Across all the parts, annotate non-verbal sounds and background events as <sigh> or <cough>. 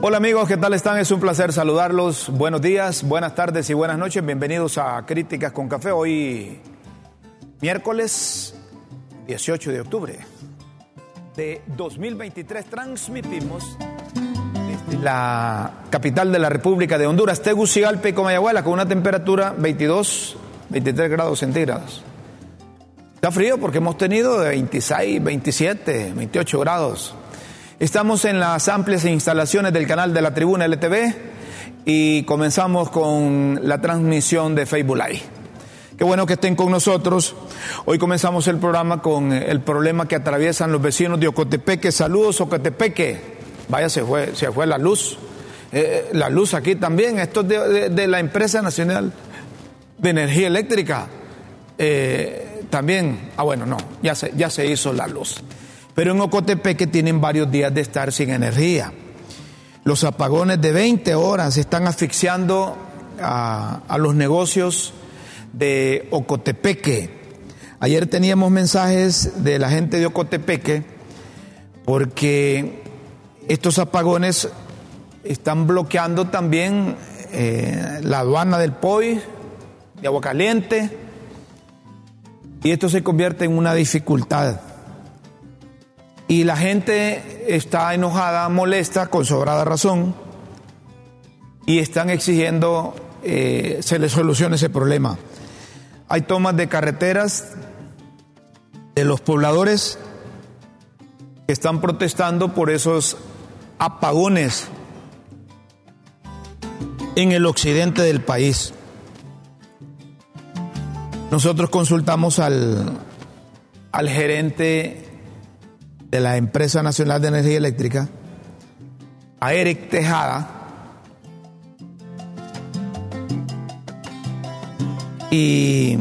Hola amigos, ¿qué tal están? Es un placer saludarlos. Buenos días, buenas tardes y buenas noches. Bienvenidos a Críticas con Café. Hoy miércoles 18 de octubre de 2023 transmitimos desde la capital de la República de Honduras, Tegucigalpa y Comayagüela, con una temperatura 22, 23 grados centígrados. Está frío porque hemos tenido de 26, 27, 28 grados. Estamos en las amplias instalaciones del canal de la Tribuna LTV y comenzamos con la transmisión de Facebook Live. Qué bueno que estén con nosotros. Hoy comenzamos el programa con el problema que atraviesan los vecinos de Ocotepeque. Saludos, Ocotepeque. Vaya, se fue, se fue la luz. Eh, la luz aquí también. Esto es de, de, la empresa nacional de energía eléctrica. Eh, también, ah bueno, no, ya se, ya se hizo la luz. Pero en Ocotepeque tienen varios días de estar sin energía. Los apagones de 20 horas están asfixiando a, los negocios de Ocotepeque. Ayer teníamos mensajes de la gente de Ocotepeque porque estos apagones están bloqueando también eh, la aduana del POI, de Agua Caliente, y esto se convierte en una dificultad. Y la gente está enojada, molesta, con sobrada razón, y están exigiendo eh, se les solucione ese problema. Hay tomas de carreteras de los pobladores que están protestando por esos apagones en el occidente del país. Nosotros consultamos al, al gerente de la Empresa Nacional de Energía Eléctrica, a Eric Tejada, y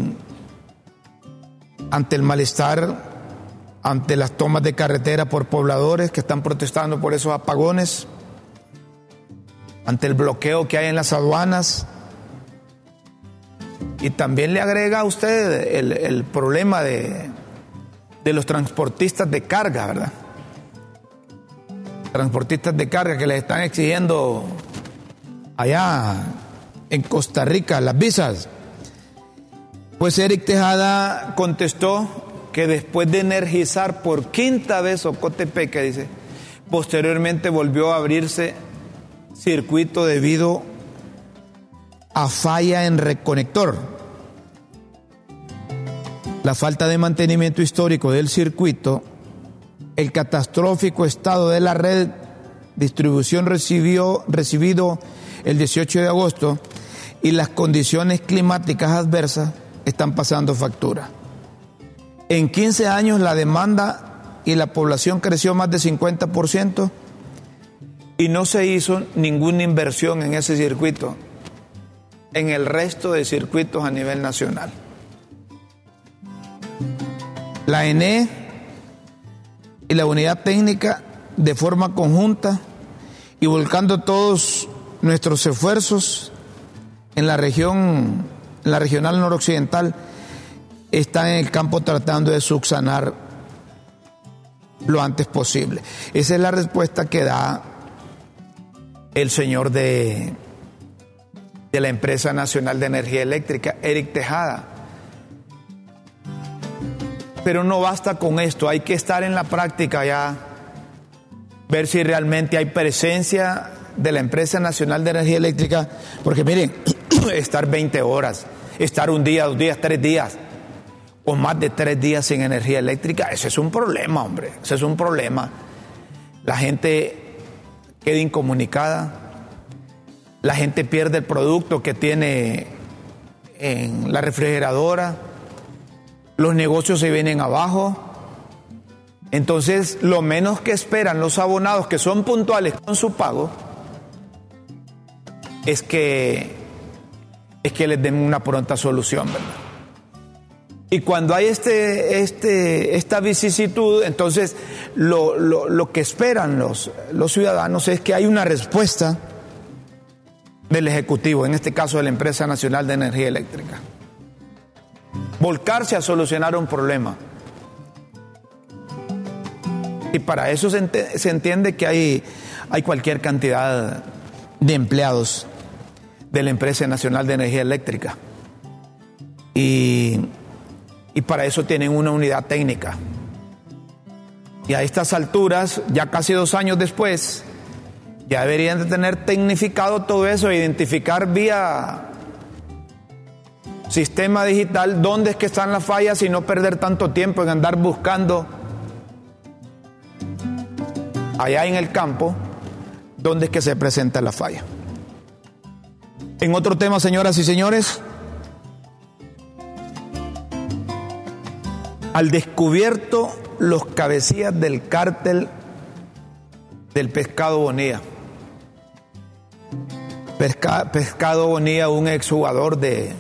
ante el malestar, ante las tomas de carretera por pobladores que están protestando por esos apagones, ante el bloqueo que hay en las aduanas, y también le agrega a usted el, el problema de, de los transportistas de carga, ¿verdad? Transportistas de carga que les están exigiendo allá en Costa Rica las visas. Pues Eric Tejada contestó que después de energizar por quinta vez Ocotepeque, dice, posteriormente volvió a abrirse circuito debido a falla en reconector la falta de mantenimiento histórico del circuito, el catastrófico estado de la red distribución recibió, recibido el 18 de agosto y las condiciones climáticas adversas están pasando factura. En 15 años la demanda y la población creció más de 50% y no se hizo ninguna inversión en ese circuito, en el resto de circuitos a nivel nacional la ENE y la unidad técnica de forma conjunta y volcando todos nuestros esfuerzos en la región, en la regional noroccidental, están en el campo tratando de subsanar lo antes posible. Esa es la respuesta que da el señor de, de la empresa nacional de energía eléctrica, Eric Tejada pero no basta con esto, hay que estar en la práctica ya, ver si realmente hay presencia de la empresa nacional de energía eléctrica, porque miren, <clears throat> estar 20 horas, estar un día, dos días, tres días, o más de tres días sin energía eléctrica, ese es un problema, hombre, ese es un problema. La gente queda incomunicada, la gente pierde el producto que tiene en la refrigeradora, los negocios se vienen abajo. Entonces, lo menos que esperan los abonados que son puntuales con su pago es que, es que les den una pronta solución, ¿verdad? Y cuando hay este, este, esta vicisitud, entonces lo, lo, lo que esperan los, los ciudadanos es que hay una respuesta del Ejecutivo, en este caso de la Empresa Nacional de Energía Eléctrica volcarse a solucionar un problema. Y para eso se, entiende que hay, hay cualquier cantidad de empleados de la Empresa Nacional de Energía Eléctrica. Y, y para eso tienen una unidad técnica. Y a estas alturas, ya casi dos años después, ya deberían de tener tecnificado todo eso, identificar vía sistema digital dónde es que están las fallas y no perder tanto tiempo en andar buscando allá en el campo dónde es que se presenta la falla. En otro tema, señoras y señores, al descubierto los cabecillas del cártel del pescado Bonilla. pescado Bonilla, un exjugador de,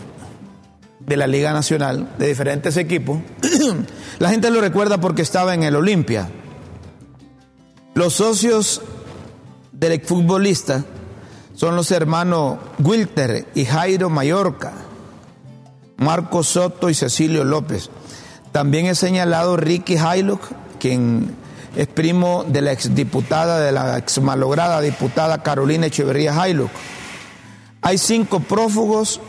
de la Liga Nacional, de diferentes equipos. <clears throat> la gente lo recuerda porque estaba en el Olimpia. Los socios del exfutbolista son los hermanos Wilter y Jairo Mallorca, Marco Soto y Cecilio López. También he señalado Ricky Haylock, quien es primo de la exdiputada, de la ex malograda diputada Carolina Echeverría Haylock. Hay cinco prófugos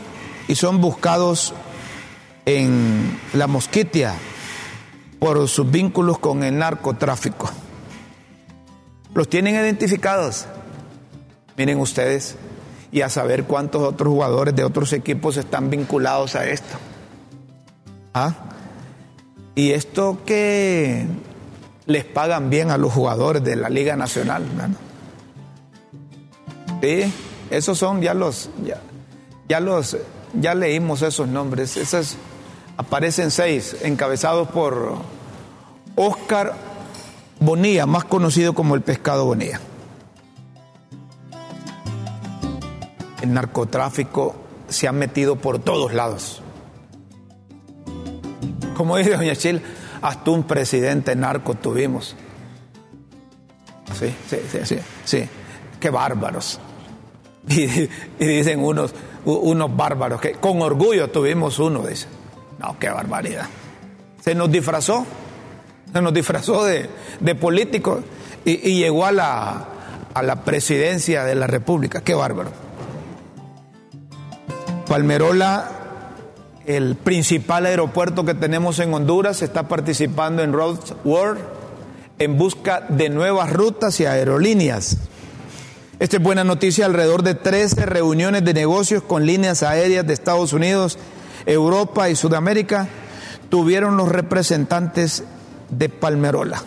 y son buscados en la Mosquitia por sus vínculos con el narcotráfico. Los tienen identificados. Miren ustedes, y a saber cuántos otros jugadores de otros equipos están vinculados a esto. ¿Ah? Y esto que les pagan bien a los jugadores de la Liga Nacional. Sí, esos son ya los, ya, los, ya leímos esos nombres. Esos aparecen seis, encabezados por Oscar Bonilla, más conocido como el pescado Bonilla. El narcotráfico se ha metido por todos lados. Como dice Doña Chile, hasta un presidente narco tuvimos. Sí, sí, sí, sí, sí. Qué bárbaros. <laughs> Y, dicen unos, unos bárbaros que con orgullo tuvimos uno, dice. No, qué barbaridad. Se nos disfrazó, se nos disfrazó de, de político y, y, llegó a la, a la presidencia de la República. Qué bárbaro. Palmerola el principal aeropuerto que tenemos en Honduras está participando en Road World en busca de nuevas rutas y aerolíneas. Esta es buena noticia, alrededor de 13 reuniones de negocios con líneas aéreas de Estados Unidos, Europa y Sudamérica tuvieron los representantes de Palmerola.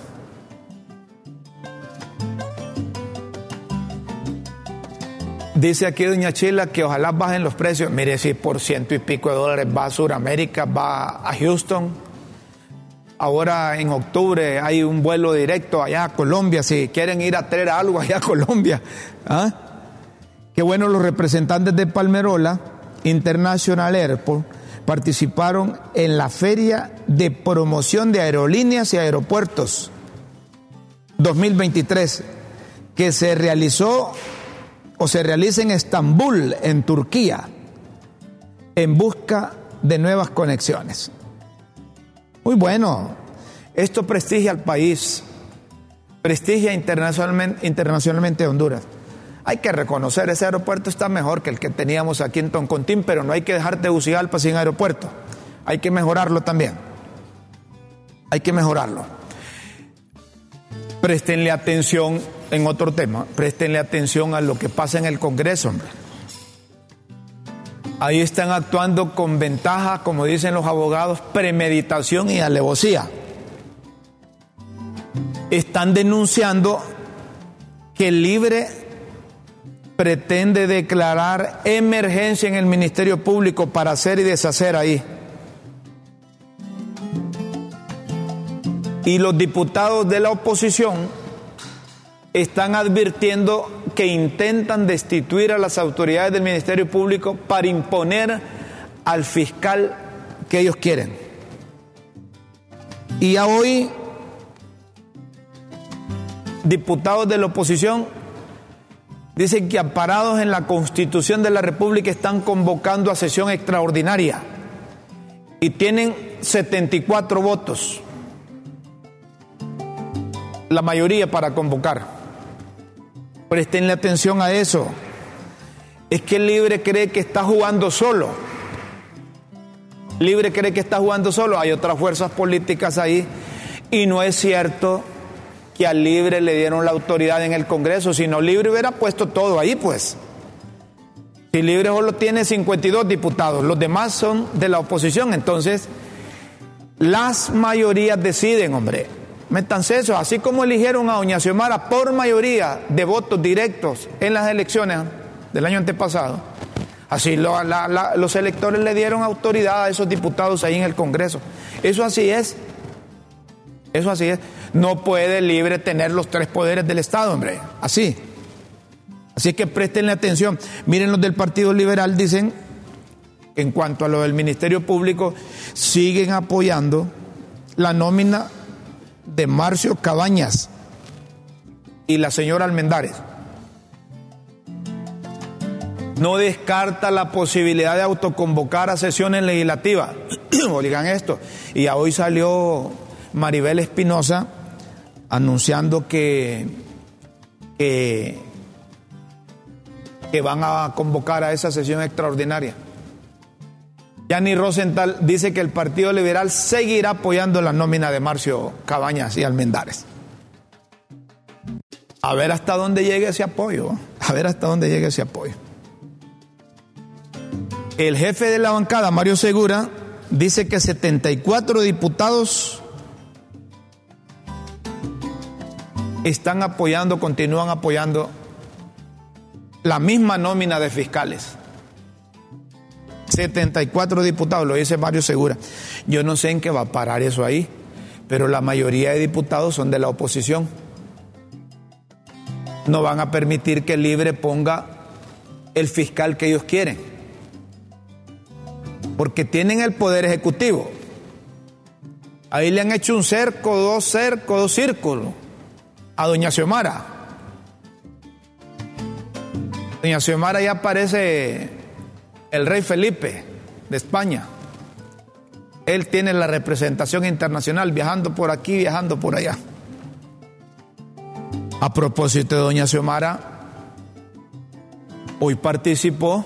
Dice aquí doña Chila que ojalá bajen los precios. Mire, si por ciento y pico de dólares va a Sudamérica, va a Houston. Ahora en octubre hay un vuelo directo allá a Colombia, si quieren ir a traer algo allá a Colombia. ¿Ah? Qué bueno, los representantes de Palmerola International Airport participaron en la Feria de Promoción de Aerolíneas y Aeropuertos 2023, que se realizó o se realiza en Estambul, en Turquía, en busca de nuevas conexiones. Muy bueno, esto prestigia al país, prestigia internacionalmente, internacionalmente Honduras. Hay que reconocer, ese aeropuerto está mejor que el que teníamos aquí en Toncontín, pero no hay que dejar de Tegucigalpa sin aeropuerto. Hay que mejorarlo también. Hay que mejorarlo. Prestenle atención en otro tema, préstenle atención a lo que pasa en el Congreso, hombre. Ahí están actuando con ventaja, como dicen los abogados, premeditación y alevosía. Están denunciando que Libre pretende declarar emergencia en el Ministerio Público para hacer y deshacer ahí. Y los diputados de la oposición están advirtiendo que intentan destituir a las autoridades del Ministerio Público para imponer al fiscal que ellos quieren. Y ya hoy, diputados de la oposición dicen que aparados en la Constitución de la República están convocando a sesión extraordinaria y tienen 74 votos, la mayoría para convocar. Prestenle atención a eso. Es que el libre cree que está jugando solo. Libre cree que está jugando solo. Hay otras fuerzas políticas ahí. Y no es cierto libre le dieron la autoridad en el Congreso, sino libre hubiera puesto todo ahí, pues. Si libre solo tiene 52 diputados, los demás son de la oposición, entonces las mayorías deciden, hombre. Métanse eso, así como eligieron a Doña Xiomara por mayoría de votos directos en las elecciones del año antepasado, así los electores le dieron autoridad a esos diputados ahí en el Congreso. Eso así es. Eso así es. No puede libre tener los tres poderes del Estado, hombre. Así. Así que prestenle atención. Miren los del Partido Liberal, dicen en cuanto a lo del Ministerio Público, siguen apoyando la nómina de Marcio Cabañas y la señora Almendares. No descarta la posibilidad de autoconvocar a sesiones legislativas. <clears throat> Oigan esto. Y a hoy salió Maribel Espinosa anunciando que, que, van a convocar a esa sesión extraordinaria. Yanni Rosenthal dice que el Partido Liberal seguirá apoyando la nómina de Marcio Cabañas y Almendares. A ver hasta dónde llegue ese apoyo. A ver hasta dónde llegue ese apoyo. El jefe de la bancada, Mario Segura, dice que 74 diputados están apoyando, continúan apoyando la misma nómina de fiscales. 74 diputados, lo dice Mario Segura. Yo no sé en qué va a parar eso ahí, pero la mayoría de diputados son de la oposición. No van a permitir que Libre ponga el fiscal que ellos quieren, porque tienen el poder ejecutivo. Ahí le han hecho un cerco, dos cercos, dos círculos a doña Xiomara. Doña Xiomara ya parece el rey Felipe de España. Él tiene la representación internacional viajando por aquí, viajando por allá. A propósito de doña Xiomara, hoy participó,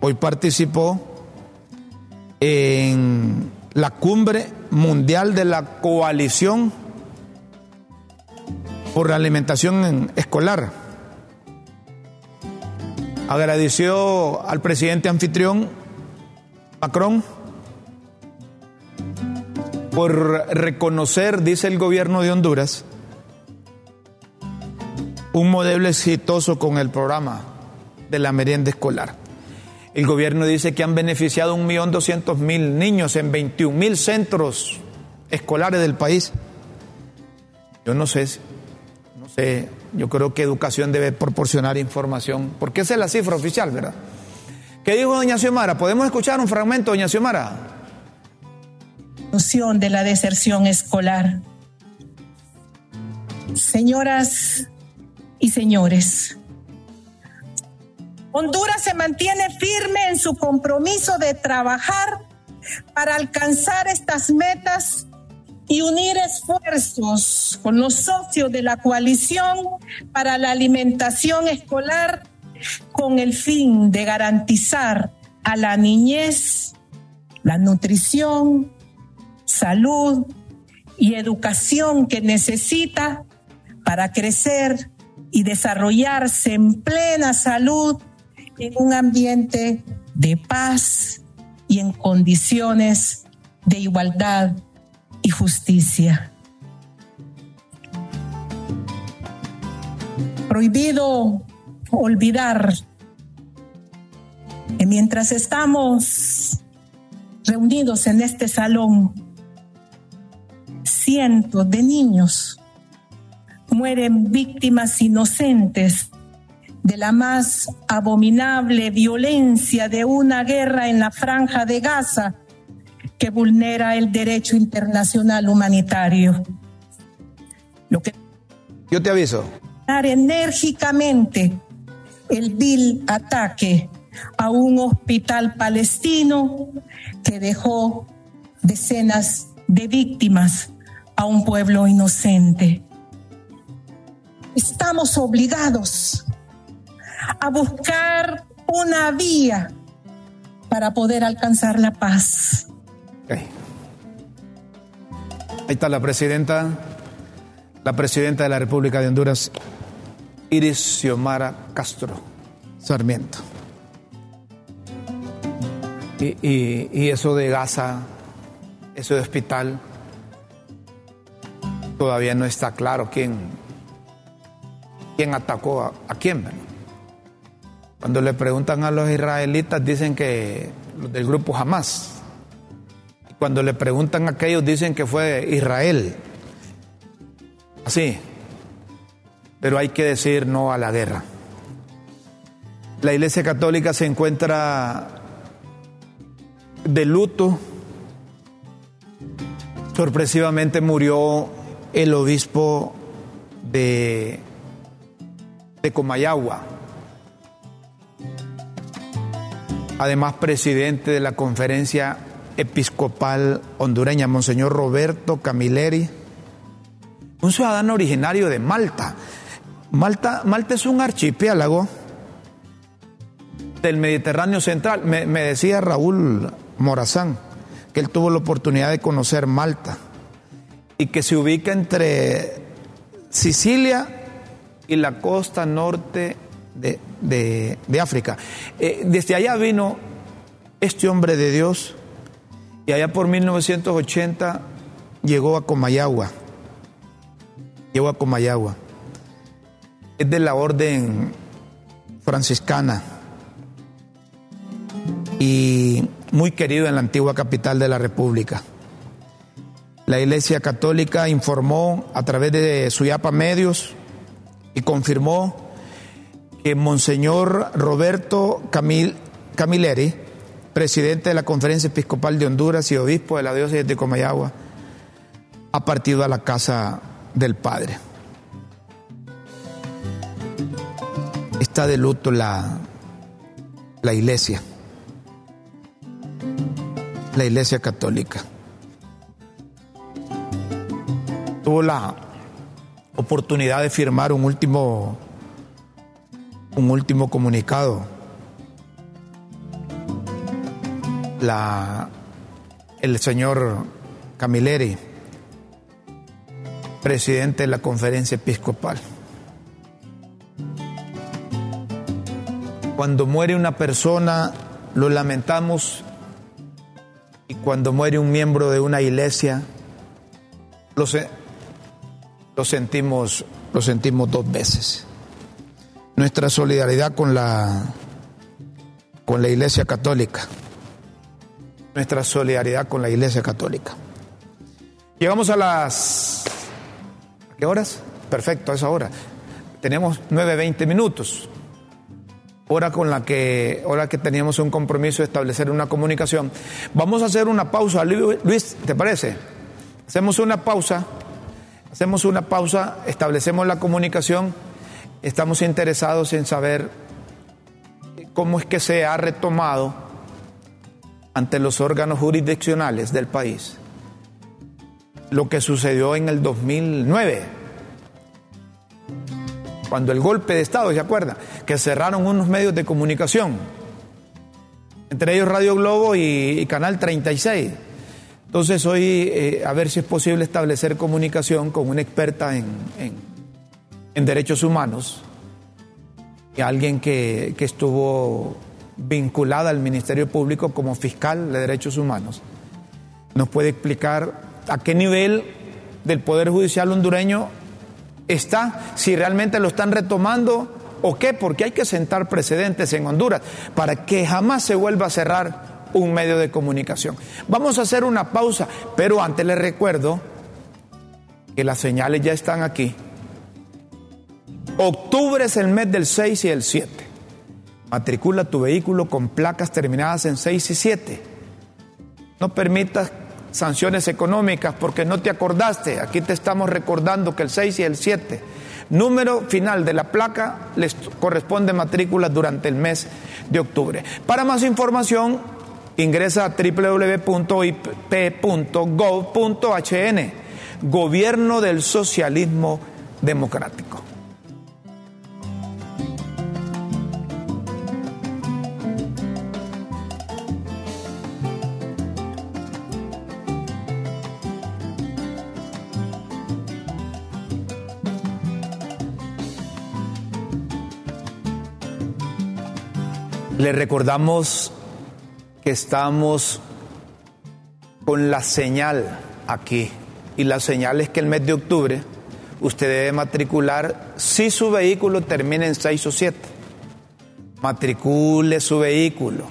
hoy participó en la cumbre mundial de la coalición por la alimentación escolar agradeció al presidente anfitrión Macron por reconocer, dice el gobierno de Honduras, un modelo exitoso con el programa de la merienda escolar. El gobierno dice que han beneficiado a 1.200.000 niños en 21.000 centros escolares del país. Yo no sé, no yo creo que educación debe proporcionar información, porque esa es la cifra oficial, ¿verdad? ¿Qué dijo doña Xiomara? ¿Podemos escuchar un fragmento, doña Xiomara? de la deserción escolar. Señoras y señores, Honduras se mantiene firme en su compromiso de trabajar para alcanzar estas metas y unir esfuerzos con los socios de la coalición para la alimentación escolar con el fin de garantizar a la niñez la nutrición, salud y educación que necesita para crecer y desarrollarse en plena salud en un ambiente de paz y en condiciones de igualdad y justicia. Prohibido olvidar que mientras estamos reunidos en este salón, cientos de niños mueren víctimas inocentes de la más abominable violencia de una guerra en la franja de Gaza que vulnera el derecho internacional humanitario. Lo que yo te aviso. Enérgicamente el vil ataque a un hospital palestino que dejó decenas de víctimas a un pueblo inocente. estamos obligados a buscar una vía para poder alcanzar la paz. Ahí está la presidenta, la presidenta de la República de Honduras, Iris Xiomara Castro Sarmiento. Y, eso de Gaza, eso de hospital, todavía no está claro quién, quién atacó a, quién. Cuando le preguntan a los israelitas dicen que los del grupo Hamas. Cuando le preguntan a aquellos dicen que fue Israel. Así. Pero hay que decir no a la guerra. La Iglesia Católica se encuentra de luto. Sorpresivamente murió el obispo de, de Comayagua, además presidente de la conferencia episcopal hondureña, Monseñor Roberto Camilleri, un ciudadano originario de Malta. Malta, Malta es un archipiélago del Mediterráneo Central. Me, decía Raúl Morazán que él tuvo la oportunidad de conocer Malta y que se ubica entre Sicilia y la costa norte de, África. Eh, desde allá vino este hombre de Dios y allá por 1980 llegó a Comayagua. Llegó a Comayagua. Es de la orden franciscana y muy querido en la antigua capital de la República. La Iglesia Católica informó a través de Suyapa Medios y confirmó que Monseñor Roberto Camil, Camilleri, presidente de la Conferencia Episcopal de Honduras y obispo de la diócesis de Comayagua, ha partido a la casa del Padre. Está de luto la, la iglesia, la iglesia católica. tuvo la oportunidad de firmar un último, un último comunicado. La, el señor Camilleri, presidente de la conferencia episcopal. Cuando muere una persona, lo lamentamos y cuando muere un miembro de una iglesia, lo, lo sentimos, lo sentimos dos veces. Nuestra solidaridad con la, con la Iglesia Católica. Nuestra solidaridad con la Iglesia Católica. Llegamos a las... ¿A qué horas? Perfecto, a esa hora. Tenemos 9.20 minutos. Hora con la que, hora que teníamos un compromiso de establecer una comunicación. Vamos a hacer una pausa. Luis, ¿te parece? Hacemos una pausa Hacemos una pausa, establecemos la comunicación, estamos interesados en saber cómo es que se ha retomado ante los órganos jurisdiccionales del país lo que sucedió en el 2009, cuando el golpe de Estado, ¿se acuerda? Que cerraron unos medios de comunicación, entre ellos Radio Globo y, Canal 36 entonces hoy eh, a ver si es posible establecer comunicación con una experta en, en, derechos humanos y alguien que, que estuvo vinculada al Ministerio Público como fiscal de derechos humanos. Nos puede explicar a qué nivel del Poder Judicial hondureño está, si realmente lo están retomando o qué, porque hay que sentar precedentes en Honduras para que jamás se vuelva a cerrar un medio de comunicación. Vamos a hacer una pausa, pero antes les recuerdo que las señales ya están aquí. Octubre es el mes del 6 y el 7. Matricula tu vehículo con placas terminadas en 6 y 7. No permitas sanciones económicas porque no te acordaste. Aquí te estamos recordando que el 6 y el 7. Número final de la placa les corresponde matrícula durante el mes de octubre. Para más información, Ingresa a www.ip.gov.hn, Gobierno del Socialismo Democrático. Le recordamos que estamos con la señal aquí. Y la señal es que el mes de octubre usted debe matricular si su vehículo termina en 6 o 7. Matricule su vehículo.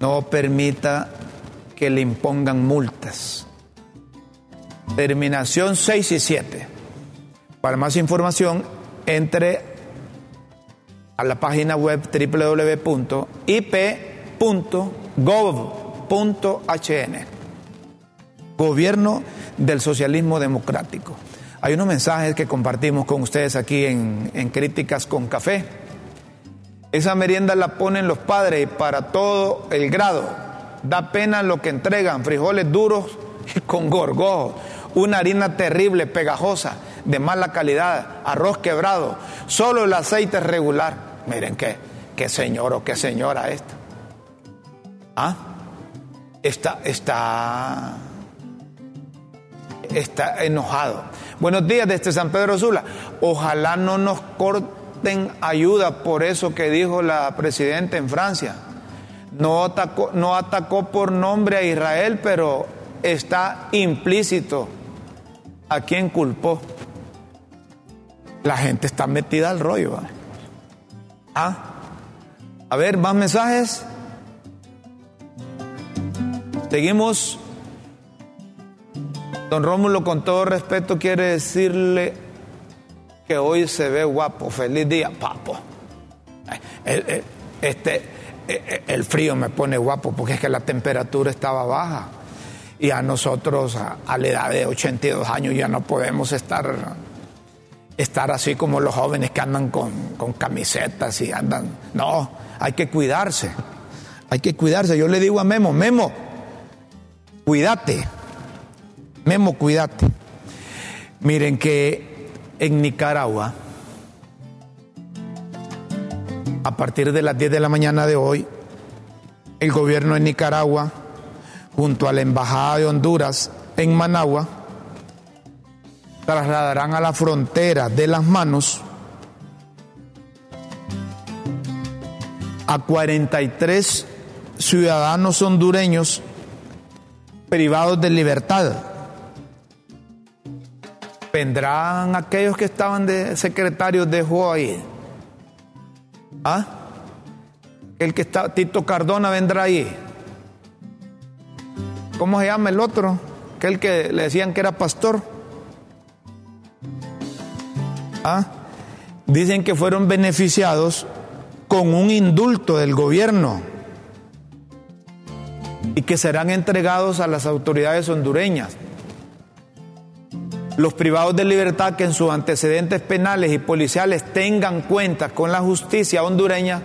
No permita que le impongan multas. Terminación 6 y 7. Para más información, entre a la página web www.ip.gov.hn. Gobierno del Socialismo Democrático. Hay unos mensajes que compartimos con ustedes aquí en, en Críticas con Café. Esa merienda la ponen los padres para todo el grado. Da pena lo que entregan, frijoles duros <laughs> con gorgojo, una harina terrible, pegajosa, de mala calidad, arroz quebrado, solo el aceite regular. Miren qué, qué señor o qué señora esta. ¿Ah? Está, está, está enojado. Buenos días desde San Pedro Sula. Ojalá no nos corten ayuda por eso que dijo la presidenta en Francia. No atacó, no atacó por nombre a Israel, pero está implícito a quien culpó. La gente está metida al rollo. ¿Ah? A ver, más mensajes. Seguimos. Don Rómulo, con todo respeto, quiere decirle que hoy se ve guapo. Feliz día, papo. Este, el frío me pone guapo porque es que la temperatura estaba baja. Y a nosotros, a, la edad de 82 años, ya no podemos estar, estar así como los jóvenes que andan con, con camisetas y andan. No, hay que cuidarse. Hay que cuidarse. Yo le digo a Memo, Memo, cuídate. Memo, cuídate. Miren que en Nicaragua, a partir de las 10 de la mañana de hoy, el gobierno de Nicaragua junto a la Embajada de Honduras en Managua, trasladarán a la frontera de las manos a 43 ciudadanos hondureños privados de libertad. ¿Vendrán aquellos que estaban de secretarios de ahí? ¿Ah? El que está, Tito Cardona vendrá ahí. ¿Cómo se llama el otro? Aquel que le decían que era pastor. ¿Ah? Dicen que fueron beneficiados con un indulto del gobierno y que serán entregados a las autoridades hondureñas. Los privados de libertad que en sus antecedentes penales y policiales tengan cuentas con la justicia hondureña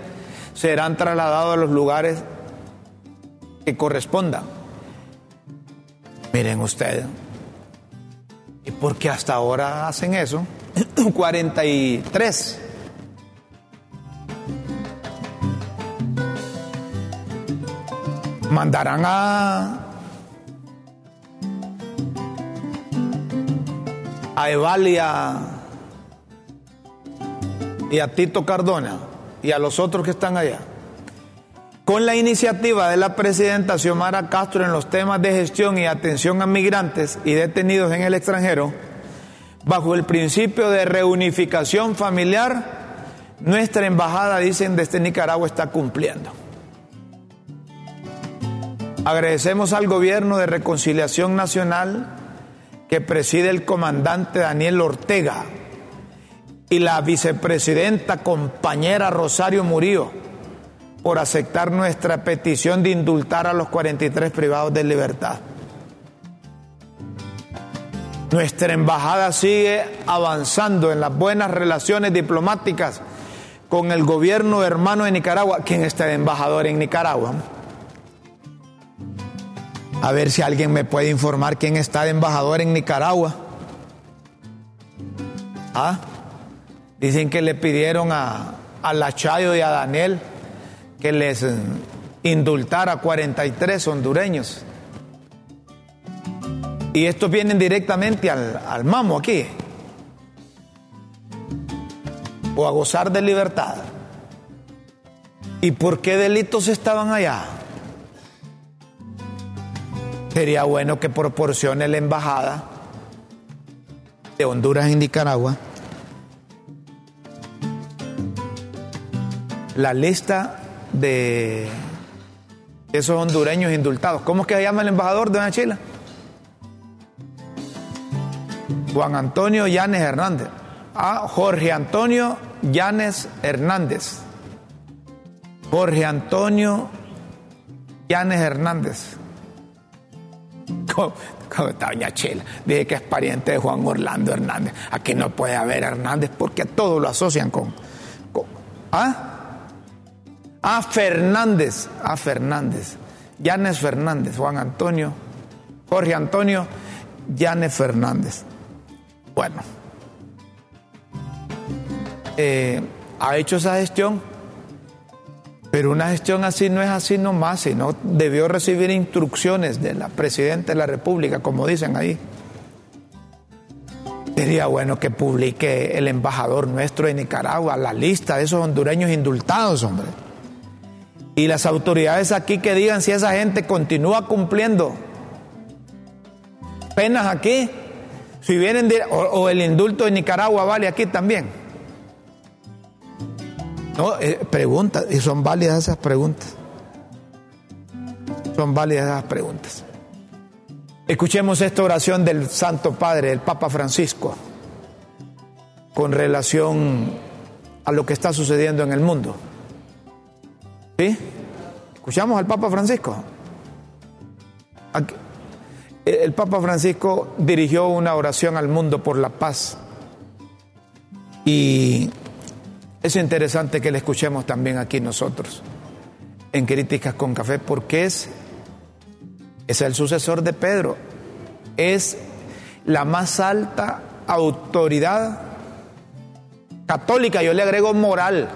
serán trasladados a los lugares que correspondan. Miren ustedes. ¿Y por qué hasta ahora hacen eso? 43. Mandarán a a Evalia y a Tito Cardona y a los otros que están allá con la iniciativa de la presidenta Xiomara Castro en los temas de gestión y atención a migrantes y detenidos en el extranjero, bajo el principio de reunificación familiar, nuestra embajada, dicen, desde Nicaragua está cumpliendo. Agradecemos al gobierno de reconciliación nacional que preside el comandante Daniel Ortega y la vicepresidenta compañera Rosario Murillo por aceptar nuestra petición de indultar a los 43 privados de libertad. Nuestra embajada sigue avanzando en las buenas relaciones diplomáticas con el gobierno hermano de Nicaragua. ¿Quién está de embajador en Nicaragua? A ver si alguien me puede informar quién está de embajador en Nicaragua. ¿Ah? Dicen que le pidieron a, a Lachayo y a Daniel que les indultara a 43 hondureños. Y estos vienen directamente al, al mamo aquí. O a gozar de libertad. ¿Y por qué delitos estaban allá? Sería bueno que proporcione la embajada de Honduras en Nicaragua la lista de esos hondureños indultados. ¿Cómo es que se llama el embajador de Chile? Juan Antonio Llanes Hernández. Ah, Jorge Antonio Llanes Hernández. Jorge Antonio Llanes Hernández. <laughs> ¿Cómo, está Doña Chela? Dije que es pariente de Juan Orlando Hernández. Aquí no puede haber Hernández porque todo lo asocian con. ¿Ah? Ah, Fernández. Ah, Fernández. Llanes Fernández. Juan Antonio. Jorge Antonio Llanes Fernández. Bueno. Eh, ha hecho esa gestión pero una gestión así no es así nomás, sino debió recibir instrucciones de la Presidenta de la República, como dicen ahí. Sería bueno que publique el embajador nuestro de Nicaragua la lista de esos hondureños indultados, hombre. Y las autoridades aquí que digan si esa gente continúa cumpliendo penas aquí, si vienen o el indulto de Nicaragua vale aquí también. No, eh, preguntas, y son válidas esas preguntas. Son válidas esas preguntas. Escuchemos esta oración del Santo Padre, el Papa Francisco, con relación a lo que está sucediendo en el mundo. ¿Sí? Escuchamos al Papa Francisco. El Papa Francisco dirigió una oración al mundo por la paz. Y es interesante que le escuchemos también aquí nosotros, en Críticas con Café, porque es, es el sucesor de Pedro, es la más alta autoridad católica, yo le agrego moral,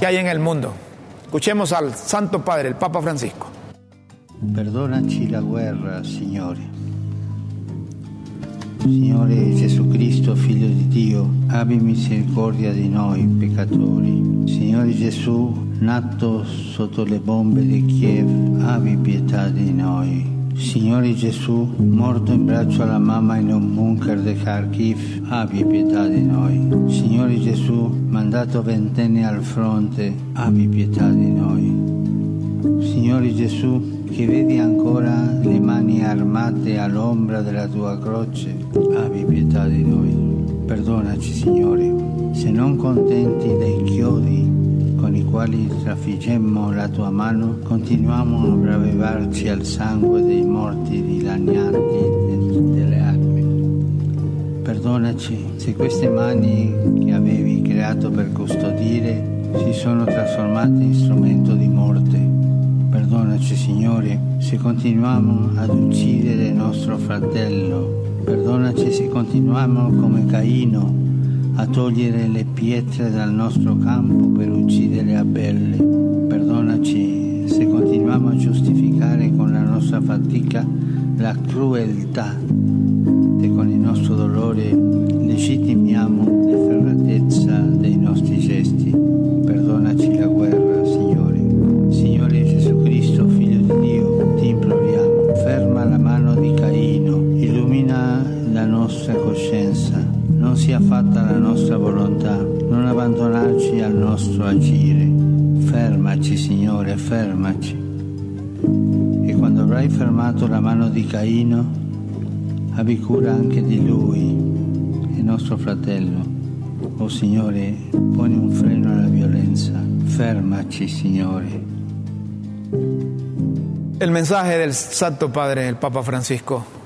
que hay en el mundo. Escuchemos al Santo Padre, el Papa Francisco. Perdonaci la guerra, Signore Signore Gesù Cristo, Figlio di Dio, abbi misericordia di noi peccatori. Signore Gesù, nato sotto le bombe di Kiev, abbi pietà di noi. Signore Gesù, morto in braccio alla mamma in un bunker di Kharkiv, abbi pietà di noi. Signore Gesù, mandato ventenne al fronte, abbi pietà di noi. Signore Gesù, che vedi ancora le mani armate all'ombra della tua croce, abbi pietà di noi. Perdonaci, Signore, se non contenti dei chiodi con i quali trafiggemmo la tua mano, continuiamo a bravevarci al sangue dei morti dilaniati delle armi. Perdonaci se queste mani che avevi creato per custodire si sono trasformate in strumento di morte Perdonaci Signore se continuiamo ad uccidere nostro fratello. Perdonaci se continuiamo come Caino a togliere le pietre dal nostro campo per uccidere Abele. Perdonaci se continuiamo a giustificare con la nostra fatica la crudeltà e con il nostro dolore fermaci. E quando avrai fermato la mano di Caino, abbi cura anche di lui, il nostro fratello. Oh Signore, poni un freno alla violenza. Fermaci, Signore. El mensaje del Santo Padre, el Papa Francisco,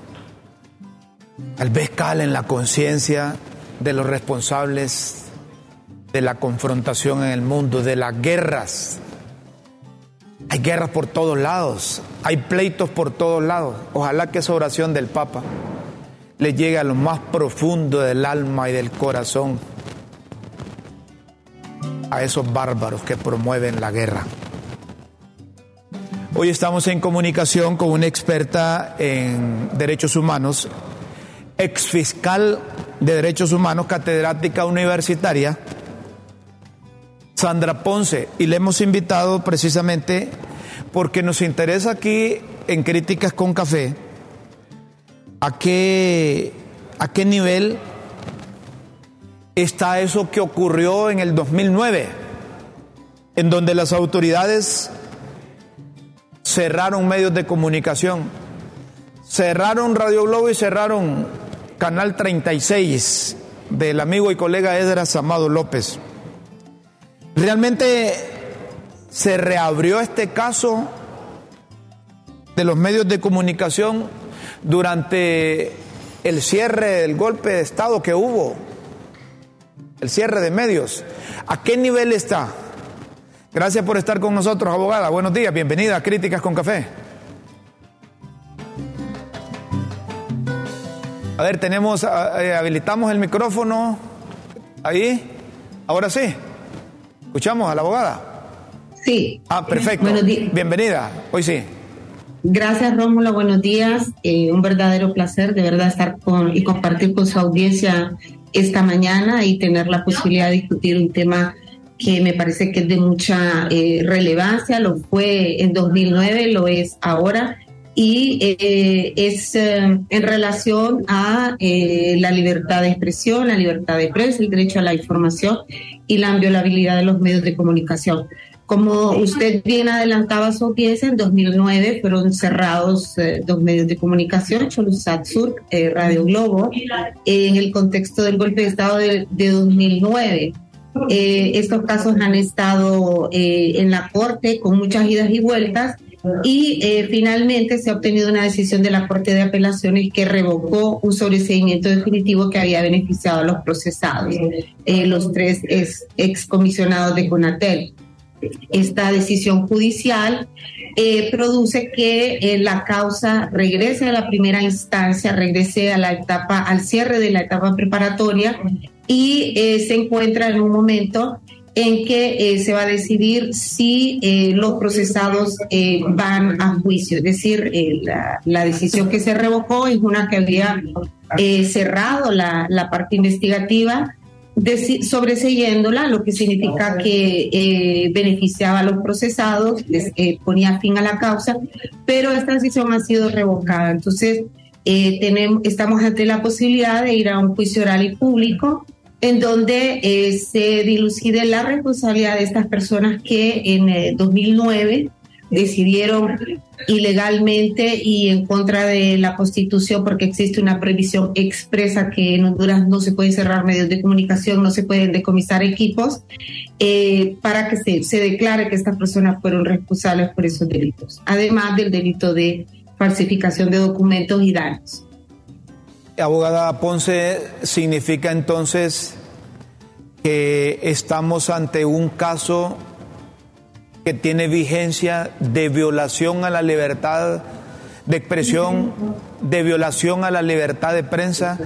Tal vez cala en la conciencia de los responsables de la confrontación en el mundo, de las guerras. Hay guerras por todos lados, hay pleitos por todos lados. Ojalá que esa oración del Papa le llegue a lo más profundo del alma y del corazón a esos bárbaros que promueven la guerra. Hoy estamos en comunicación con una experta en derechos humanos ex fiscal de derechos humanos, catedrática universitaria, Sandra Ponce, y le hemos invitado precisamente porque nos interesa aquí en Críticas con Café a qué, a qué nivel está eso que ocurrió en el 2009, en donde las autoridades cerraron medios de comunicación, cerraron Radio Globo y cerraron Canal 36 del amigo y colega Edras Amado López. Realmente se reabrió este caso de los medios de comunicación durante el cierre del golpe de Estado que hubo, el cierre de medios. ¿A qué nivel está? Gracias por estar con nosotros, abogada. Buenos días, bienvenida a Críticas con Café. A ver, tenemos, eh, habilitamos el micrófono ahí. Ahora sí. Escuchamos a la abogada. Sí. Ah, perfecto. Bienvenida. Hoy sí. Gracias, Rómulo. Buenos días. Eh, un verdadero placer de verdad estar con y compartir con su audiencia esta mañana y tener la posibilidad de discutir un tema que me parece que es de mucha eh, relevancia. Lo fue en 2009, lo es ahora y eh, es eh, en relación a eh, la libertad de expresión, la libertad de prensa, el derecho a la información y la inviolabilidad de los medios de comunicación. Como usted bien adelantaba su pieza, en 2009 fueron cerrados dos medios de comunicación, Cholusat Sur, Radio Globo, en el contexto del golpe de Estado de, de 2009. estos casos han estado en la Corte con muchas idas y vueltas y eh, finalmente se ha obtenido una decisión de la Corte de Apelaciones que revocó un sobreseimiento definitivo que había beneficiado a los procesados, eh, los tres ex, excomisionados de Conatel. Esta decisión judicial eh, produce que la causa regrese a la primera instancia, regrese a la etapa, al cierre de la etapa preparatoria y se encuentra en un momento en que eh, se va a decidir si eh, los procesados eh, van a juicio. Es decir, la, decisión que se revocó es una que había cerrado la, parte investigativa, sobreseyéndola, lo que significa que beneficiaba a los procesados, les, ponía fin a la causa, pero esta decisión ha sido revocada. Entonces, tenemos, estamos ante la posibilidad de ir a un juicio oral y público en donde eh, se dilucide la responsabilidad de estas personas que en 2009 eh, decidieron ilegalmente y en contra de la Constitución, porque existe una prohibición expresa que en Honduras no se puede cerrar medios de comunicación, no se pueden decomisar equipos, eh, para que se, se declare que estas personas fueron responsables por esos delitos, además del delito de falsificación de documentos y daños. Abogada Ponce, significa entonces que estamos ante un caso que tiene vigencia de violación a la libertad de expresión, de violación a la libertad de prensa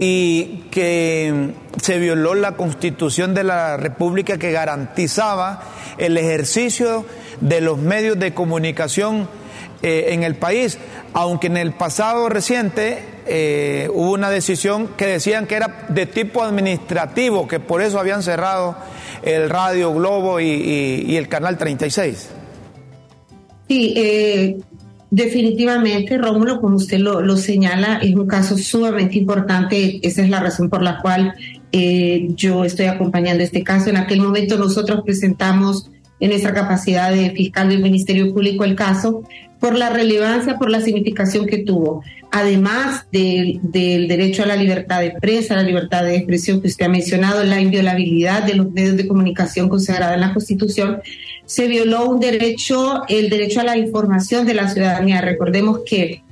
y que se violó la constitución de la República que garantizaba el ejercicio de los medios de comunicación eh, en el país, aunque en el pasado reciente eh, hubo una decisión que decían que era de tipo administrativo, que por eso habían cerrado el Radio Globo y, el Canal 36. Sí, eh, definitivamente, Rómulo, como usted lo, señala, es un caso sumamente importante. Esa es la razón por la cual eh, yo estoy acompañando este caso. En aquel momento nosotros presentamos en nuestra capacidad de fiscal del Ministerio Público el caso, por la relevancia, por la significación que tuvo. Además del derecho a la libertad de prensa, la libertad de expresión que usted ha mencionado, la inviolabilidad de los medios de comunicación consagrada en la Constitución, se violó un derecho, el derecho a la información de la ciudadanía. Recordemos que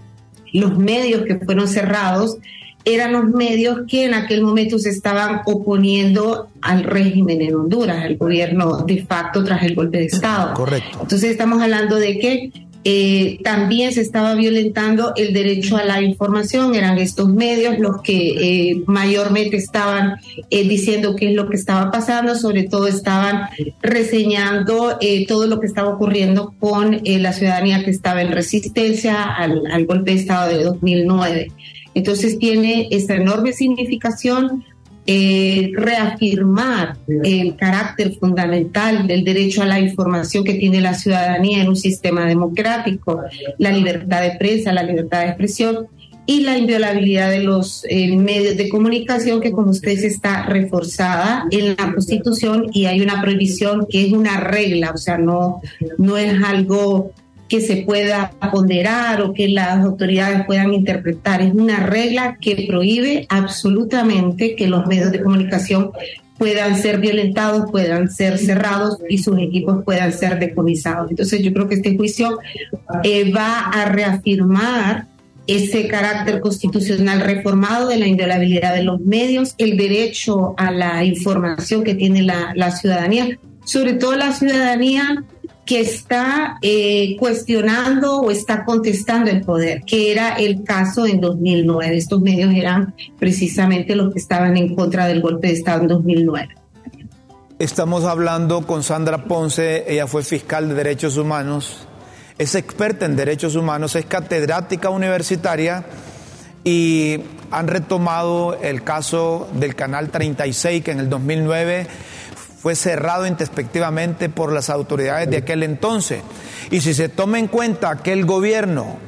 los medios que fueron cerrados eran los medios que en aquel momento se estaban oponiendo al régimen en Honduras, al gobierno de facto tras el golpe de Estado. Correcto. Entonces estamos hablando de que eh, también se estaba violentando el derecho a la información. Eran estos medios los que eh, mayormente estaban eh, diciendo qué es lo que estaba pasando, sobre todo estaban reseñando todo lo que estaba ocurriendo con la ciudadanía que estaba en resistencia al, golpe de Estado de 2009. Entonces tiene esta enorme significación eh, reafirmar el carácter fundamental del derecho a la información que tiene la ciudadanía en un sistema democrático, la libertad de prensa, la libertad de expresión y la inviolabilidad de los eh, medios de comunicación que como ustedes está reforzada en la Constitución y hay una prohibición que es una regla, o sea, no, no es algo que se pueda ponderar o que las autoridades puedan interpretar. Es una regla que prohíbe absolutamente que los medios de comunicación puedan ser violentados, puedan ser cerrados y sus equipos puedan ser decomisados. Entonces yo creo que este juicio eh, va a reafirmar ese carácter constitucional reformado de la inviolabilidad de los medios, el derecho a la información que tiene la, la ciudadanía, sobre todo la ciudadanía que está eh, cuestionando o está contestando el poder, que era el caso en 2009. Estos medios eran precisamente los que estaban en contra del golpe de Estado en 2009. Estamos hablando con Sandra Ponce, ella fue fiscal de derechos humanos, es experta en derechos humanos, es catedrática universitaria y han retomado el caso del Canal 36 que en el 2009 fue cerrado introspectivamente por las autoridades de aquel entonces. Y si se toma en cuenta que el gobierno,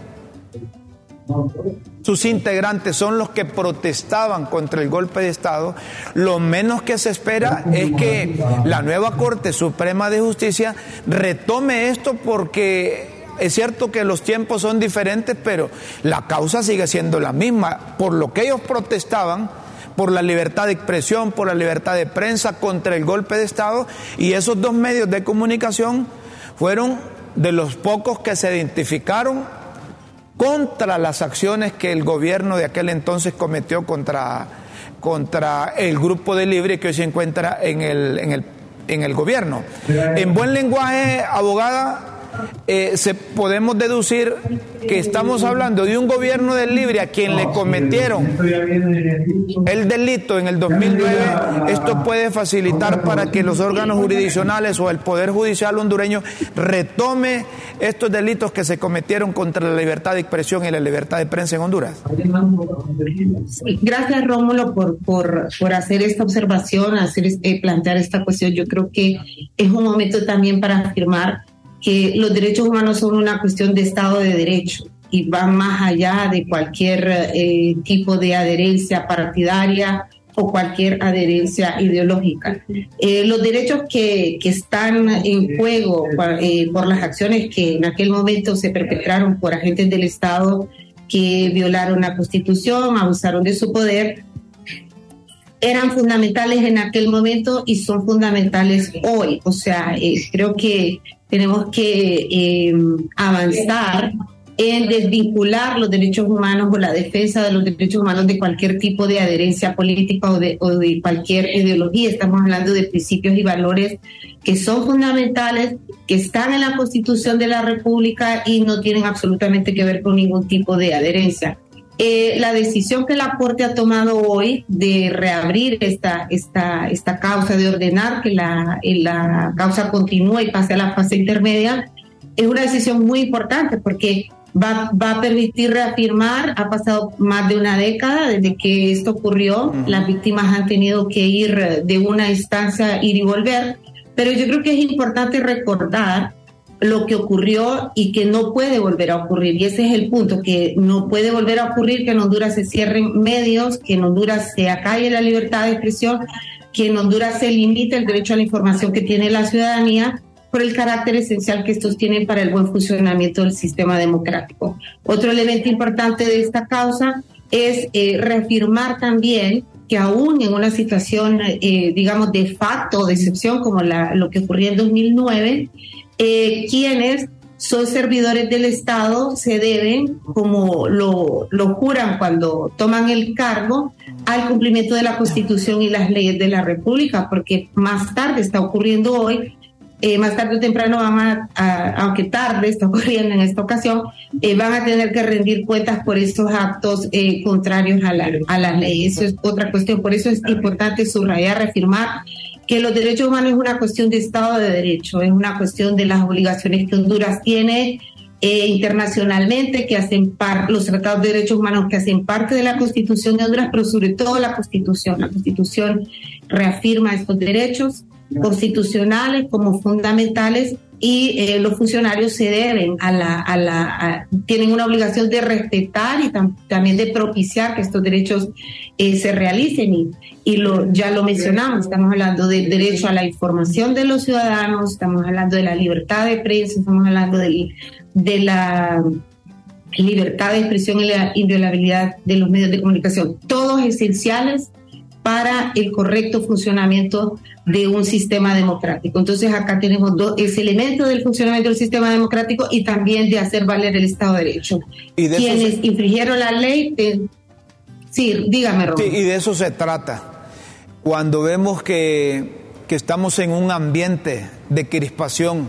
sus integrantes son los que protestaban contra el golpe de Estado, lo menos que se espera es que la nueva Corte Suprema de Justicia retome esto porque es cierto que los tiempos son diferentes, pero la causa sigue siendo la misma. Por lo que ellos protestaban, por la libertad de expresión, por la libertad de prensa, contra el golpe de Estado, y esos dos medios de comunicación fueron de los pocos que se identificaron contra las acciones que el gobierno de aquel entonces cometió contra, contra el grupo de Libre que hoy se encuentra en el, en el, en el gobierno. En buen lenguaje, abogada, eh, se, podemos deducir que estamos hablando de un gobierno del Libre a quien le cometieron el delito en el 2009. Esto puede facilitar para que los órganos jurisdiccionales o el Poder Judicial hondureño retome estos delitos que se cometieron contra la libertad de expresión y la libertad de prensa en Honduras. gracias Rómulo por, por, por, hacer esta observación, hacer, eh, plantear esta cuestión. Yo creo que es un momento también para afirmar que los derechos humanos son una cuestión de Estado de Derecho y van más allá de cualquier eh, tipo de adherencia partidaria o cualquier adherencia ideológica. Eh, los derechos que, que, están en juego eh, por las acciones que en aquel momento se perpetraron por agentes del Estado que violaron la Constitución, abusaron de su poder, eran fundamentales en aquel momento y son fundamentales hoy. O sea, creo que tenemos que eh, avanzar en desvincular los derechos humanos o la defensa de los derechos humanos de cualquier tipo de adherencia política o de, o de cualquier ideología. Estamos hablando de principios y valores que son fundamentales, que están en la Constitución de la República y no tienen absolutamente que ver con ningún tipo de adherencia. Eh, la decisión que la Corte ha tomado hoy de reabrir esta, esta, esta causa, de ordenar que la, eh, la causa continúe y pase a la fase intermedia, es una decisión muy importante porque va, va a permitir reafirmar, ha pasado más de una década desde que esto ocurrió, las víctimas han tenido que ir de una instancia, ir y volver, pero yo creo que es importante recordar lo que ocurrió y que no puede volver a ocurrir. Y ese es el punto, que no puede volver a ocurrir que en Honduras se cierren medios, que en Honduras se acabe la libertad de expresión, que en Honduras se limite el derecho a la información que tiene la ciudadanía por el carácter esencial que estos tienen para el buen funcionamiento del sistema democrático. Otro elemento importante de esta causa es eh, reafirmar también que aún en una situación, eh, digamos, de facto, de excepción, como la, lo que ocurrió en 2009, eh, quienes son servidores del Estado se deben, como lo, lo juran cuando toman el cargo, al cumplimiento de la Constitución y las leyes de la República, porque más tarde está ocurriendo hoy, eh, más tarde o temprano van a, aunque tarde está ocurriendo en esta ocasión, eh, van a tener que rendir cuentas por estos actos eh, contrarios a la, a la ley. Eso es otra cuestión. Por eso es importante subrayar, reafirmar que los derechos humanos es una cuestión de Estado de Derecho, es una cuestión de las obligaciones que Honduras tiene eh, internacionalmente, que hacen parte, los tratados de derechos humanos que hacen parte de la Constitución de Honduras, pero sobre todo la Constitución. La Constitución reafirma estos derechos constitucionales como fundamentales y eh, los funcionarios se deben a la, tienen una obligación de respetar y también de propiciar que estos derechos eh, se realicen y, lo, ya lo mencionamos, estamos hablando del derecho a la información de los ciudadanos, estamos hablando de la libertad de prensa, estamos hablando de la libertad de expresión y la inviolabilidad de los medios de comunicación, todos esenciales para el correcto funcionamiento de un sistema democrático. Entonces acá tenemos dos, ese elemento del funcionamiento del sistema democrático y también de hacer valer el Estado de Derecho. ¿Y Quienes infringieron la ley, sí, dígame, Sí, y de eso se trata. Cuando vemos que, que estamos en un ambiente de crispación,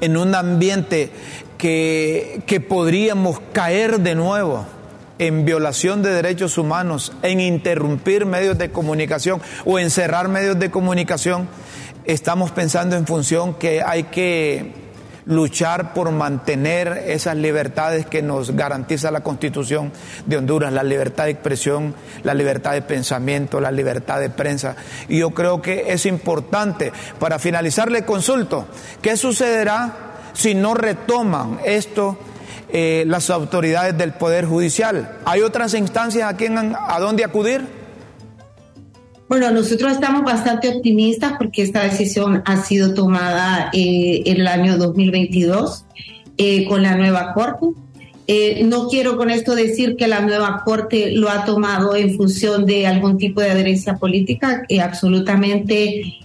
en un ambiente que, que podríamos caer de nuevo en violación de derechos humanos, en interrumpir medios de comunicación o en cerrar medios de comunicación, estamos pensando en función que hay que luchar por mantener esas libertades que nos garantiza la Constitución de Honduras, la libertad de expresión, la libertad de pensamiento, la libertad de prensa. Y yo creo que es importante. Para finalizar, le consulto, ¿qué sucederá si no retoman esto? Eh, las autoridades del Poder Judicial. ¿Hay otras instancias a, quien, a dónde acudir? Bueno, nosotros estamos bastante optimistas porque esta decisión ha sido tomada eh, el año 2022 eh, con la nueva Corte. no quiero con esto decir que la nueva Corte lo ha tomado en función de algún tipo de adherencia política, que absolutamente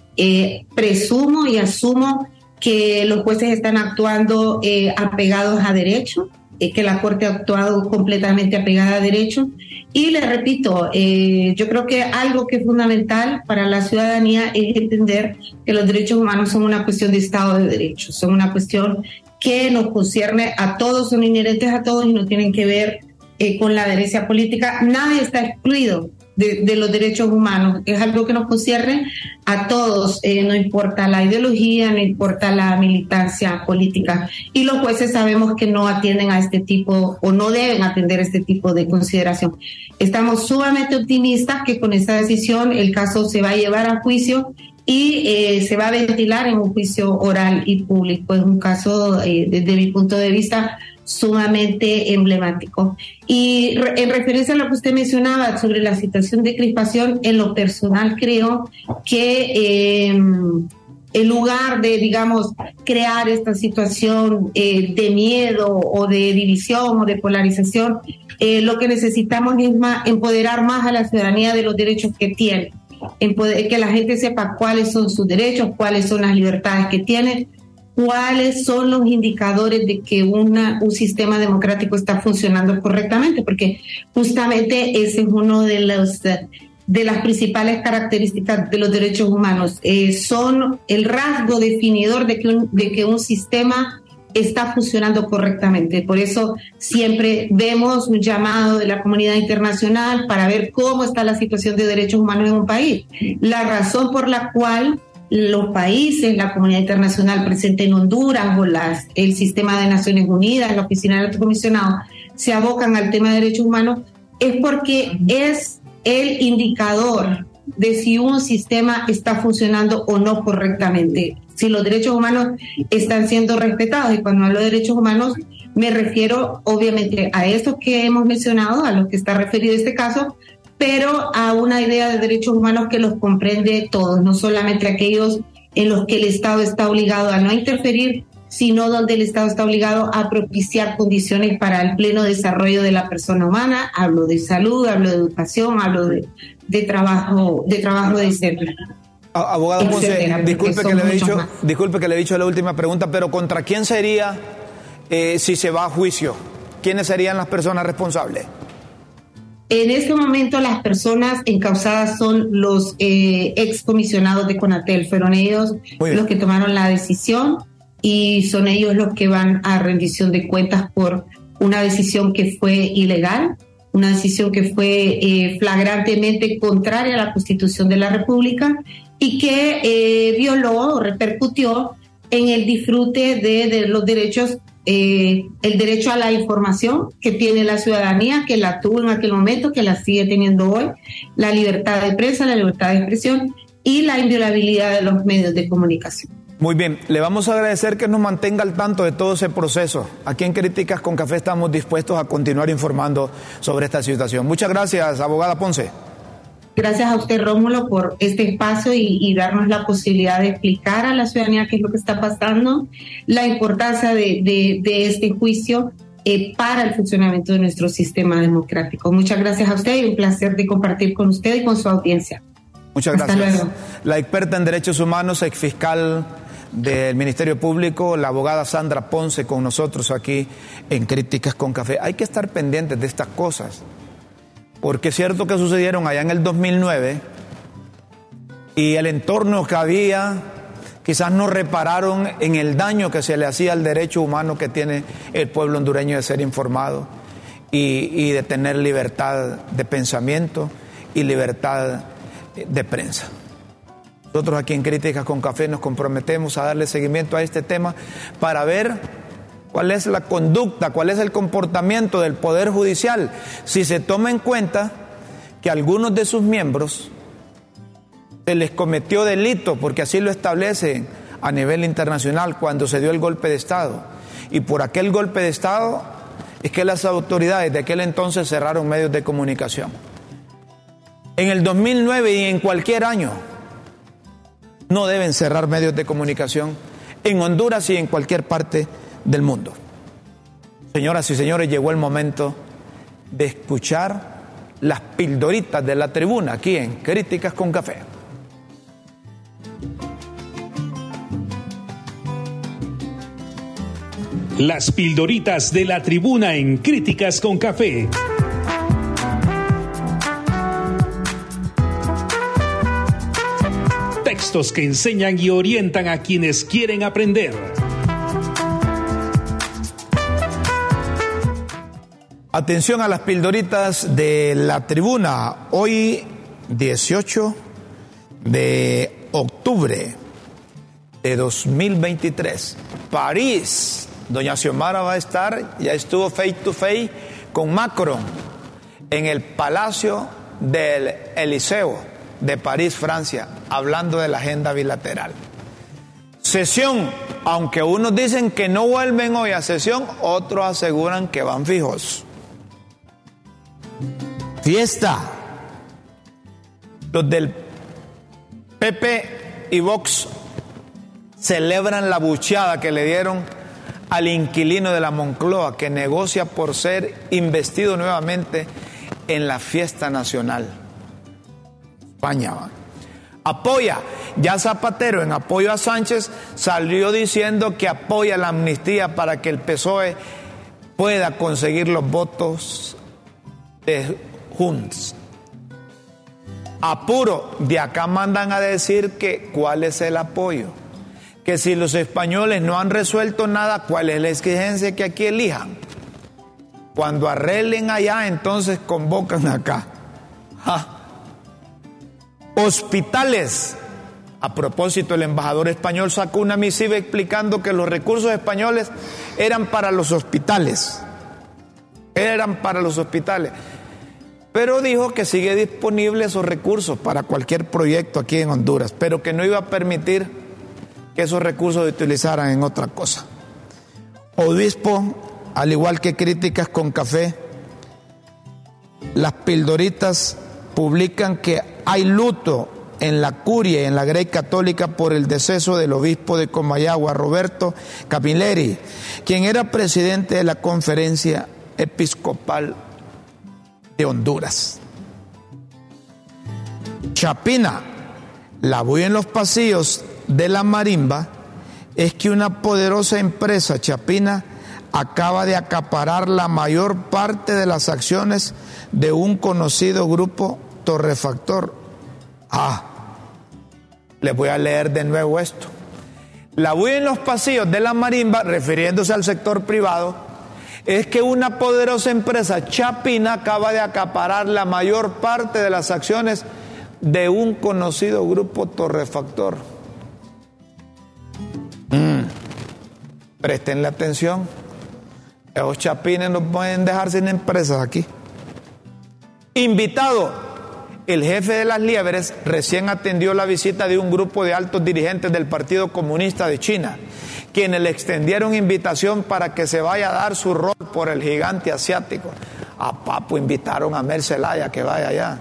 presumo y asumo que los jueces están actuando apegados a derecho que la Corte ha actuado completamente apegada a derecho. Y le repito, eh, yo creo que algo que es fundamental para la ciudadanía es entender que los derechos humanos son una cuestión de Estado de Derecho, son una cuestión que nos concierne a todos, son inherentes a todos y no tienen que ver eh, con la adherencia política. Nadie está excluido de, los derechos humanos. Es algo que nos concierne a todos, eh, no importa la ideología, no importa la militancia política. Y los jueces sabemos que no atienden a este tipo o no deben atender a este tipo de consideración. Estamos sumamente optimistas que con esta decisión el caso se va a llevar a juicio y eh, se va a ventilar en un juicio oral y público. Es un caso, eh, desde mi punto de vista, sumamente emblemático. Y en referencia a lo que usted mencionaba sobre la situación de crispación, en lo personal creo que em, en lugar de, digamos, crear esta situación eh, de miedo o de división o de polarización, eh, lo que necesitamos es empoderar más a la ciudadanía de los derechos que tiene, que la gente sepa cuáles son sus derechos, cuáles son las libertades que tiene, cuáles son los indicadores de que una, un sistema democrático está funcionando correctamente, porque justamente ese es uno de los de las principales características de los derechos humanos. Eh, son el rasgo definidor de que, un, de que un sistema está funcionando correctamente. Por eso siempre vemos un llamado de la comunidad internacional para ver cómo está la situación de derechos humanos en un país. La razón por la cual los países, la comunidad internacional presente en Honduras o las, el sistema de Naciones Unidas, la Oficina del Alto Comisionado, se abocan al tema de derechos humanos, es porque es el indicador de si un sistema está funcionando o no correctamente, si los derechos humanos están siendo respetados. Y cuando hablo de derechos humanos, me refiero obviamente a estos que hemos mencionado, a los que está referido este caso, pero a una idea de derechos humanos que los comprende todos, no solamente aquellos en los que el Estado está obligado a no interferir, sino donde el Estado está obligado a propiciar condiciones para el pleno desarrollo de la persona humana. Hablo de salud, hablo de educación, hablo de, trabajo, de trabajo de Abogado José, disculpe que, le he dicho, disculpe que le he dicho la última pregunta, pero ¿contra quién sería eh, si se va a juicio? ¿Quiénes serían las personas responsables? En este momento las personas encausadas son los eh, excomisionados de Conatel, fueron ellos los que tomaron la decisión y son ellos los que van a rendición de cuentas por una decisión que fue ilegal, una decisión que fue eh, flagrantemente contraria a la Constitución de la República y que eh, violó o repercutió en el disfrute de, de los derechos eh, el derecho a la información que tiene la ciudadanía, que la tuvo en aquel momento, que la sigue teniendo hoy, la libertad de prensa, la libertad de expresión y la inviolabilidad de los medios de comunicación. Muy bien, le vamos a agradecer que nos mantenga al tanto de todo ese proceso. Aquí en Críticas con Café estamos dispuestos a continuar informando sobre esta situación. Muchas gracias, abogada Ponce. Gracias a usted, Rómulo, por este espacio y, darnos la posibilidad de explicar a la ciudadanía qué es lo que está pasando, la importancia de, este juicio eh, para el funcionamiento de nuestro sistema democrático. Muchas gracias a usted y un placer de compartir con usted y con su audiencia. Muchas gracias. La experta en derechos humanos, ex fiscal del Ministerio Público, la abogada Sandra Ponce, con nosotros aquí en Críticas con Café. Hay que estar pendientes de estas cosas, porque es cierto que sucedieron allá en el 2009 y el entorno que había, quizás no repararon en el daño que se le hacía al derecho humano que tiene el pueblo hondureño de ser informado y, y de tener libertad de pensamiento y libertad de prensa. Nosotros aquí en Críticas con Café nos comprometemos a darle seguimiento a este tema para ver cuál es la conducta, cuál es el comportamiento del Poder Judicial, si se toma en cuenta que algunos de sus miembros se les cometió delito, porque así lo establece a nivel internacional cuando se dio el golpe de Estado. Y por aquel golpe de Estado es que las autoridades de aquel entonces cerraron medios de comunicación. En el 2009 y en cualquier año, no deben cerrar medios de comunicación en Honduras y en cualquier parte del mundo. Señoras y señores, llegó el momento de escuchar las pildoritas de la tribuna aquí en Críticas con Café. Las pildoritas de la tribuna en Críticas con Café. textos que enseñan y orientan a quienes quieren aprender. Atención a las pildoritas de la tribuna. Hoy 18 de octubre de 2023. París. Doña Xiomara va a estar, ya estuvo face to face con Macron en el Palacio del Eliseo de París, Francia, hablando de la agenda bilateral. Sesión, aunque unos dicen que no vuelven hoy a sesión, otros aseguran que van fijos. Fiesta. Los del PP y Vox celebran la bucheada que le dieron al inquilino de la Moncloa que negocia por ser investido nuevamente en la fiesta nacional. España. Apoya. Ya Zapatero, en apoyo a Sánchez, salió diciendo que apoya la amnistía para que el PSOE pueda conseguir los votos de Junts. Apuro, de acá mandan a decir que cuál es el apoyo. Que si los españoles no han resuelto nada, cuál es la exigencia que aquí elijan. Cuando arreglen allá, entonces convocan acá. Hospitales. A propósito, el embajador español sacó una misiva explicando que los recursos españoles eran para los hospitales. Eran para los hospitales. Pero dijo que sigue disponible esos recursos para cualquier proyecto aquí en Honduras, pero que no iba a permitir que esos recursos se utilizaran en otra cosa. Obispo, al igual que críticas con café, las pildoritas publican que hay luto en la curia y en la Grey Católica por el deceso del obispo de Comayagua, Roberto Capilleri, quien era presidente de la Conferencia Episcopal de Honduras. Chapina, la voy en los pasillos de la marimba, es que una poderosa empresa chapina acaba de acaparar la mayor parte de las acciones de un conocido grupo torrefactor. Ah, les voy a leer de nuevo esto. La bulla en los pasillos de la marimba, refiriéndose al sector privado, es que una poderosa empresa chapina acaba de acaparar la mayor parte de las acciones de un conocido grupo torrefactor. Mm. Prestenle atención. Los chapines no pueden dejar sin empresas aquí. Invitado, el jefe de las liebres recién atendió la visita de un grupo de altos dirigentes del Partido Comunista de China, quienes le extendieron invitación para que se vaya a dar su rol por el gigante asiático. A Papo invitaron a Mercelaya que vaya allá.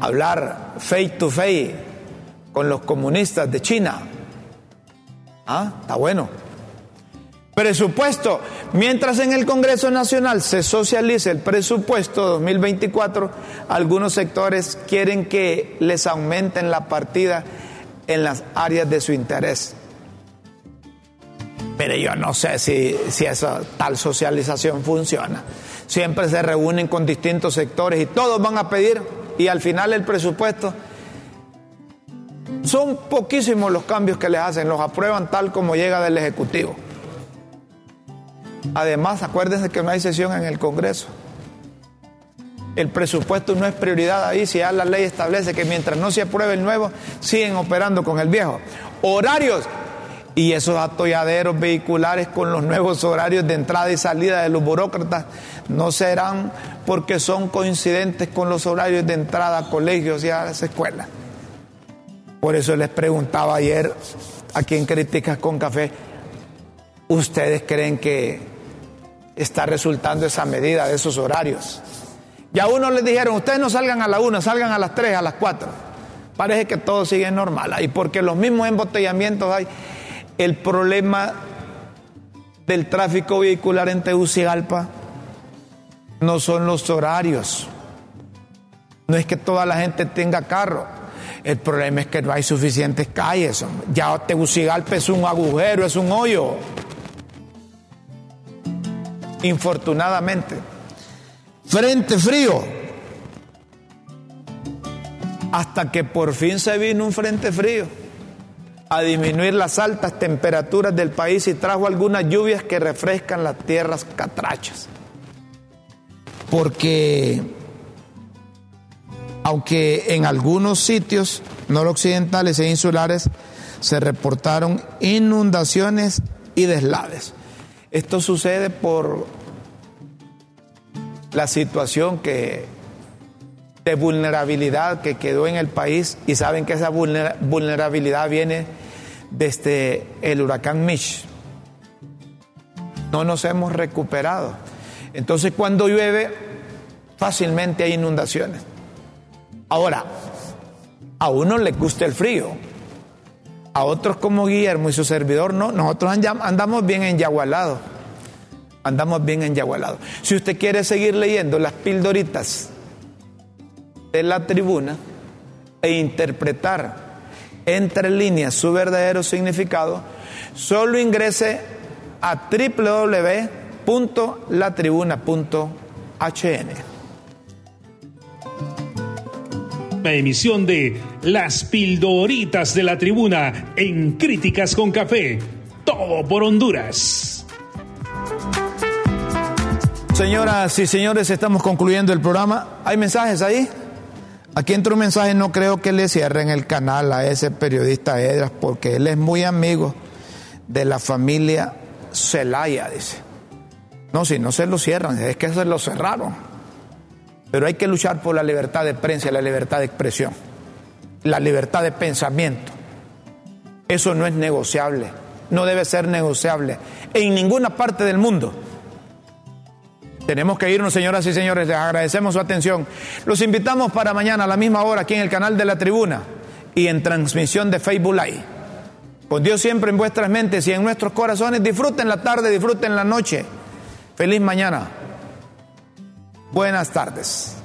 Hablar face to face con los comunistas de China. Ah, está bueno. Presupuesto. Mientras en el Congreso Nacional se socialice el presupuesto 2024, algunos sectores quieren que les aumenten la partida en las áreas de su interés. Pero yo no sé si, si esa tal socialización funciona. Siempre se reúnen con distintos sectores y todos van a pedir y al final el presupuesto son poquísimos los cambios que les hacen, los aprueban tal como llega del Ejecutivo. Además, acuérdense que no hay sesión en el Congreso. El presupuesto no es prioridad ahí si ya la ley establece que mientras no se apruebe el nuevo, siguen operando con el viejo. Horarios. Y esos atolladeros vehiculares con los nuevos horarios de entrada y salida de los burócratas no serán porque son coincidentes con los horarios de entrada a colegios y a las escuelas. Por eso les preguntaba ayer a quien Críticas con Café, ¿ustedes creen que está resultando esa medida de esos horarios? Y a uno les dijeron, ustedes no salgan a la una, salgan a las tres, a las cuatro. Parece que todo sigue normal. Y porque los mismos embotellamientos hay, el problema del tráfico vehicular en Tegucigalpa no son los horarios. No es que toda la gente tenga carro. El problema es que no hay suficientes calles. Ya Tegucigalpa es un agujero, es un hoyo. Infortunadamente. Frente frío. Hasta que por fin se vino un frente frío a disminuir las altas temperaturas del país y trajo algunas lluvias que refrescan las tierras catrachas. Porque aunque en algunos sitios noroccidentales e insulares se reportaron inundaciones y deslaves. Esto sucede por la situación que, de vulnerabilidad que quedó en el país y saben que esa vulnerabilidad viene desde el huracán Mitch. No nos hemos recuperado. Entonces cuando llueve fácilmente hay inundaciones. Ahora, a uno le gusta el frío, a otros como Guillermo y su servidor no, nosotros andamos bien enyagualados, andamos bien enyagualados. Si usted quiere seguir leyendo las pildoritas de la tribuna e interpretar entre líneas su verdadero significado, solo ingrese a www.latribuna.hn emisión de Las Pildoritas de la Tribuna en Críticas con Café. Todo por Honduras. Señoras y señores, estamos concluyendo el programa. ¿Hay mensajes ahí? Aquí entra un mensaje, no creo que le cierren el canal a ese periodista Edras, porque él es muy amigo de la familia Celaya, dice. No, si no se lo cierran, es que se lo cerraron. Pero hay que luchar por la libertad de prensa la libertad de expresión, la libertad de pensamiento. Eso no es negociable, no debe ser negociable en ninguna parte del mundo. Tenemos que irnos, señoras y señores, les agradecemos su atención. Los invitamos para mañana a la misma hora aquí en el canal de la tribuna y en transmisión de Facebook Live. Con Dios siempre en vuestras mentes y en nuestros corazones. Disfruten la tarde, disfruten la noche. Feliz mañana. Buenas tardes.